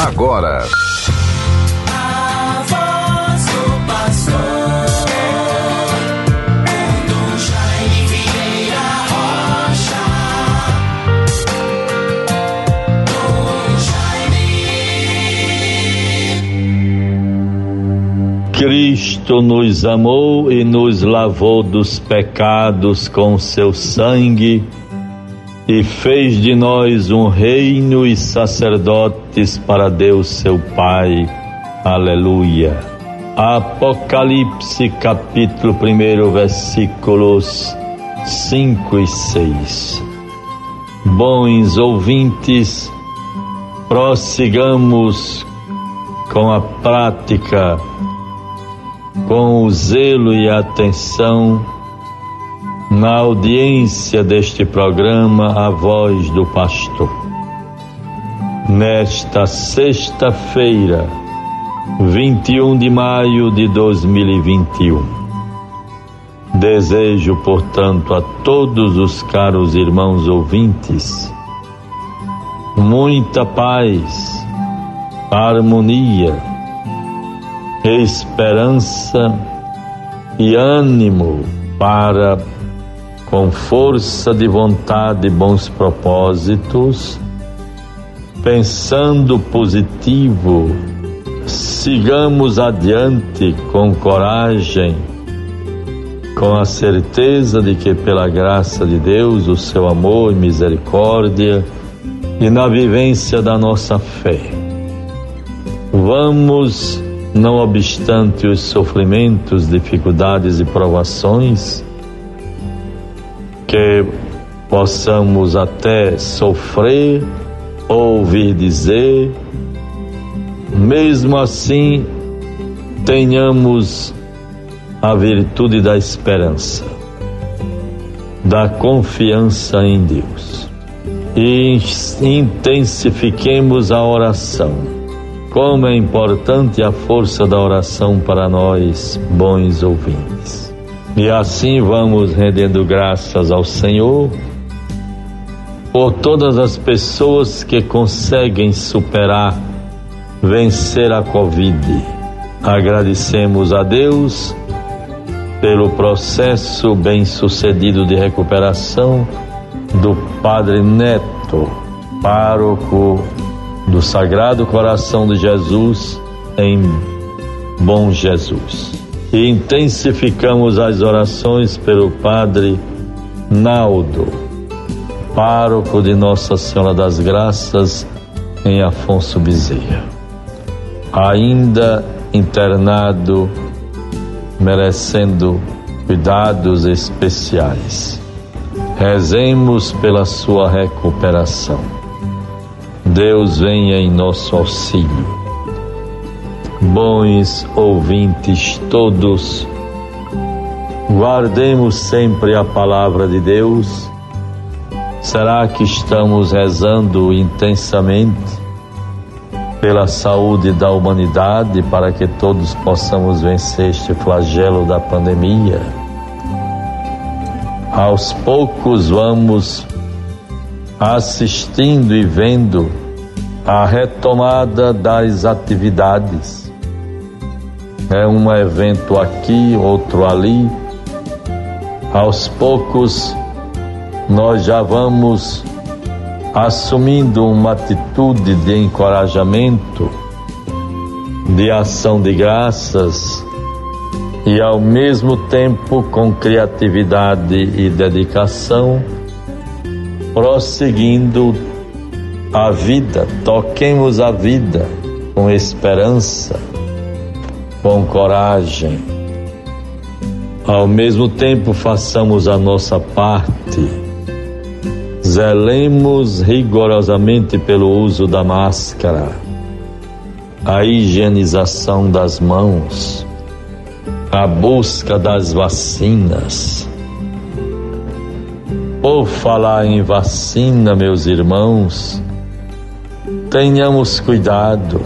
agora. Cristo nos amou e nos lavou dos pecados com seu sangue e fez de nós um reino e sacerdotes para Deus seu Pai. Aleluia. Apocalipse capítulo 1, versículos 5 e 6. Bons ouvintes, prossigamos com a prática, com o zelo e a atenção na audiência deste programa A Voz do Pastor. Nesta sexta-feira, 21 de maio de 2021. Desejo, portanto, a todos os caros irmãos ouvintes muita paz, harmonia, esperança e ânimo para com força de vontade e bons propósitos, pensando positivo, sigamos adiante com coragem, com a certeza de que, pela graça de Deus, o seu amor e misericórdia, e na vivência da nossa fé, vamos, não obstante os sofrimentos, dificuldades e provações, que possamos até sofrer, ouvir dizer, mesmo assim tenhamos a virtude da esperança, da confiança em Deus e intensifiquemos a oração. Como é importante a força da oração para nós, bons ouvintes. E assim vamos rendendo graças ao Senhor por todas as pessoas que conseguem superar, vencer a Covid. Agradecemos a Deus pelo processo bem sucedido de recuperação do Padre Neto, pároco do Sagrado Coração de Jesus em Bom Jesus e intensificamos as orações pelo Padre Naldo, pároco de Nossa Senhora das Graças em Afonso Bezerra. Ainda internado, merecendo cuidados especiais. Rezemos pela sua recuperação. Deus venha em nosso auxílio bons ouvintes todos, guardemos sempre a palavra de Deus. Será que estamos rezando intensamente pela saúde da humanidade para que todos possamos vencer este flagelo da pandemia? Aos poucos vamos assistindo e vendo a retomada das atividades é um evento aqui, outro ali. Aos poucos, nós já vamos assumindo uma atitude de encorajamento, de ação de graças e, ao mesmo tempo, com criatividade e dedicação, prosseguindo a vida, toquemos a vida com esperança com coragem. Ao mesmo tempo, façamos a nossa parte. Zelemos rigorosamente pelo uso da máscara, a higienização das mãos, a busca das vacinas. Por falar em vacina, meus irmãos, tenhamos cuidado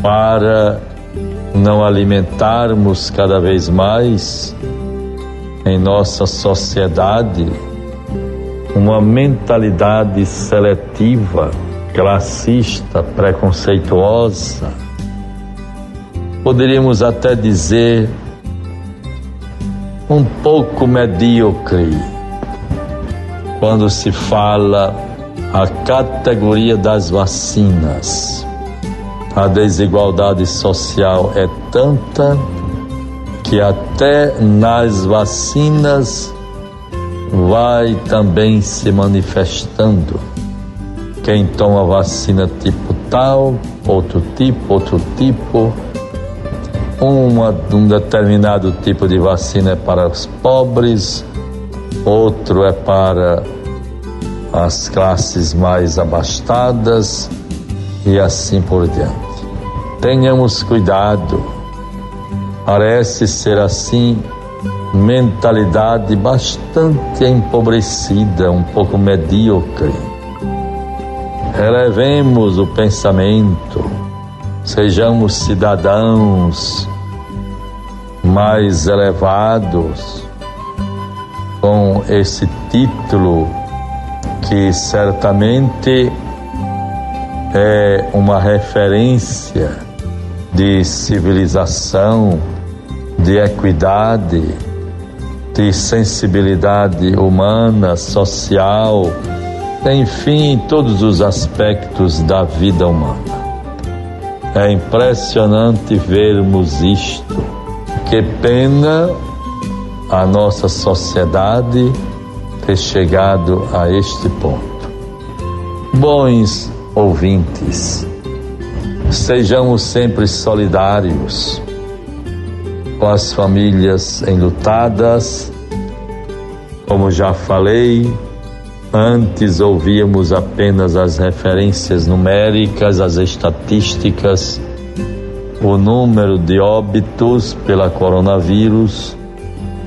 para não alimentarmos cada vez mais em nossa sociedade uma mentalidade seletiva classista, preconceituosa, poderíamos até dizer um pouco medíocre quando se fala a categoria das vacinas. A desigualdade social é tanta que até nas vacinas vai também se manifestando. Quem toma vacina tipo tal, outro tipo, outro tipo. Uma, um determinado tipo de vacina é para os pobres, outro é para as classes mais abastadas e assim por diante. Tenhamos cuidado, parece ser assim. Mentalidade bastante empobrecida, um pouco medíocre. Elevemos o pensamento, sejamos cidadãos mais elevados com esse título que certamente é uma referência de civilização, de equidade, de sensibilidade humana, social, enfim, todos os aspectos da vida humana. É impressionante vermos isto. Que pena a nossa sociedade ter chegado a este ponto. Bons ouvintes, sejamos sempre solidários com as famílias enlutadas. Como já falei, antes ouvíamos apenas as referências numéricas, as estatísticas, o número de óbitos pela coronavírus.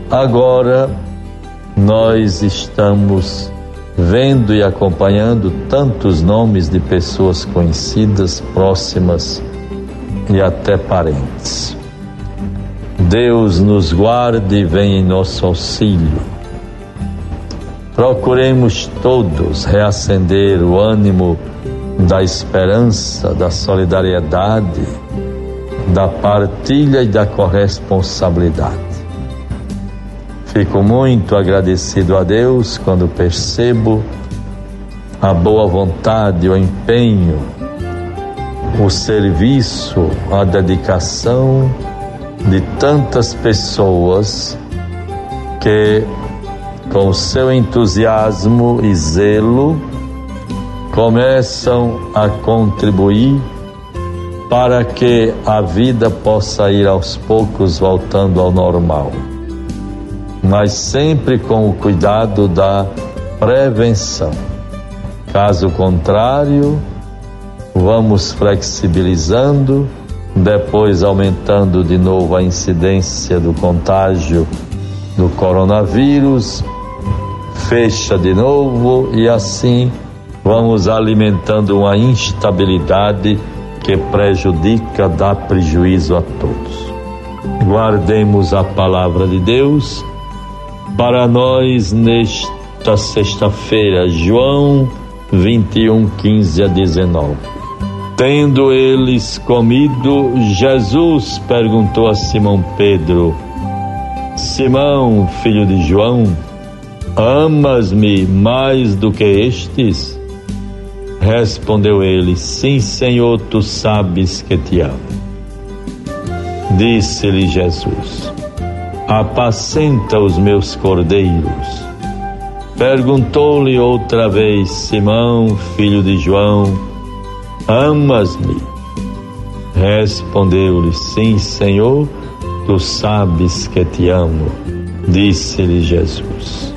Agora nós estamos vendo e acompanhando tantos nomes de pessoas conhecidas, próximas e até parentes. Deus nos guarde e venha em nosso auxílio. Procuremos todos reacender o ânimo da esperança, da solidariedade, da partilha e da corresponsabilidade. Fico muito agradecido a Deus quando percebo a boa vontade, o empenho, o serviço, a dedicação de tantas pessoas que, com seu entusiasmo e zelo, começam a contribuir para que a vida possa ir aos poucos voltando ao normal, mas sempre com o cuidado da prevenção. Caso contrário, vamos flexibilizando depois aumentando de novo a incidência do contágio do coronavírus, fecha de novo e assim vamos alimentando uma instabilidade que prejudica, dá prejuízo a todos. Guardemos a palavra de Deus para nós nesta sexta-feira, João 21, 15 a 19. Tendo eles comido, Jesus perguntou a Simão Pedro: Simão, filho de João, amas-me mais do que estes? Respondeu ele: Sim, Senhor, tu sabes que te amo. Disse-lhe Jesus: Apacenta os meus cordeiros. Perguntou-lhe outra vez Simão, filho de João, Amas-me? Respondeu-lhe: Sim, Senhor, tu sabes que te amo. Disse-lhe Jesus: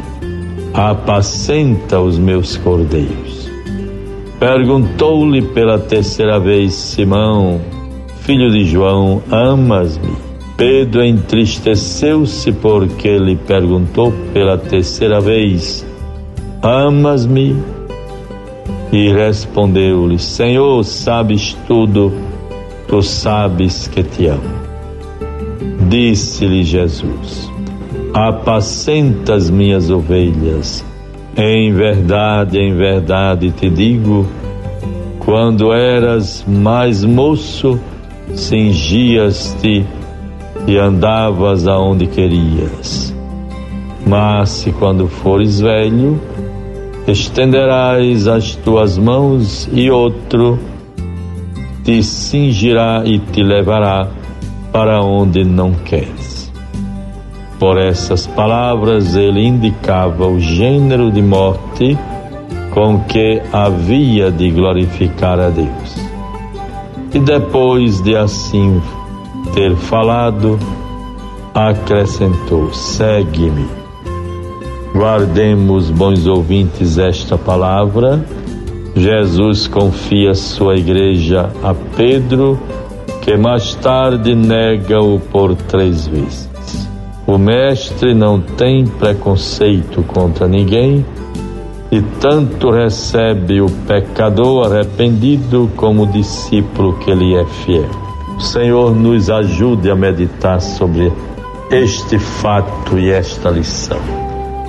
Apacenta os meus cordeiros. Perguntou-lhe pela terceira vez Simão, filho de João: Amas-me? Pedro entristeceu-se porque lhe perguntou pela terceira vez: Amas-me? E respondeu-lhe: Senhor, sabes tudo, tu sabes que te amo. Disse-lhe Jesus: Apacenta as minhas ovelhas. Em verdade, em verdade te digo: Quando eras mais moço, cingias-te e andavas aonde querias. Mas se quando fores velho, estenderás as tuas mãos e outro te cingirá e te levará para onde não queres. Por essas palavras, ele indicava o gênero de morte com que havia de glorificar a Deus. E depois de assim ter falado, acrescentou: Segue-me. Guardemos, bons ouvintes, esta palavra. Jesus confia sua igreja a Pedro, que mais tarde nega-o por três vezes. O Mestre não tem preconceito contra ninguém e tanto recebe o pecador arrependido como o discípulo que lhe é fiel. Senhor, nos ajude a meditar sobre este fato e esta lição.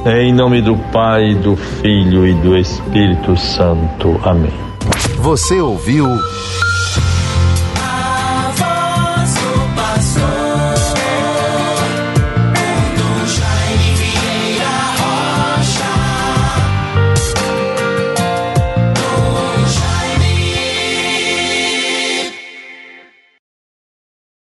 Em nome do Pai, do Filho e do Espírito Santo. Amém. Você ouviu.